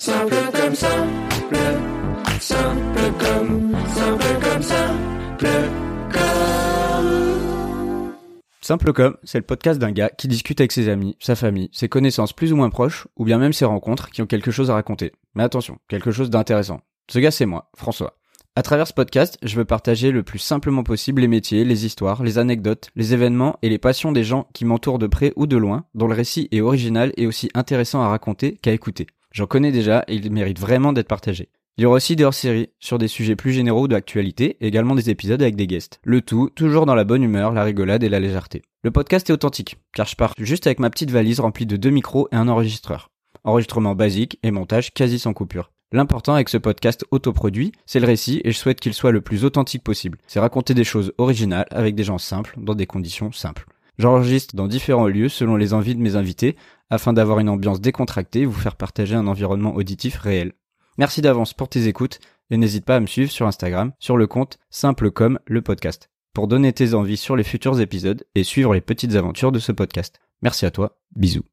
Simple comme simple, simple comme, simple comme simple comme. Simple comme, c'est le podcast d'un gars qui discute avec ses amis, sa famille, ses connaissances plus ou moins proches, ou bien même ses rencontres qui ont quelque chose à raconter. Mais attention, quelque chose d'intéressant. Ce gars c'est moi, François. À travers ce podcast, je veux partager le plus simplement possible les métiers, les histoires, les anecdotes, les événements et les passions des gens qui m'entourent de près ou de loin, dont le récit est original et aussi intéressant à raconter qu'à écouter. J'en connais déjà et il mérite vraiment d'être partagé. Il y aura aussi des hors-séries sur des sujets plus généraux d'actualité, également des épisodes avec des guests. Le tout, toujours dans la bonne humeur, la rigolade et la légèreté. Le podcast est authentique, car je pars juste avec ma petite valise remplie de deux micros et un enregistreur. Enregistrement basique et montage quasi sans coupure. L'important avec ce podcast autoproduit, c'est le récit et je souhaite qu'il soit le plus authentique possible. C'est raconter des choses originales avec des gens simples, dans des conditions simples. J'enregistre dans différents lieux selon les envies de mes invités, afin d'avoir une ambiance décontractée et vous faire partager un environnement auditif réel. Merci d'avance pour tes écoutes et n'hésite pas à me suivre sur Instagram sur le compte simple comme le podcast pour donner tes envies sur les futurs épisodes et suivre les petites aventures de ce podcast. Merci à toi, bisous.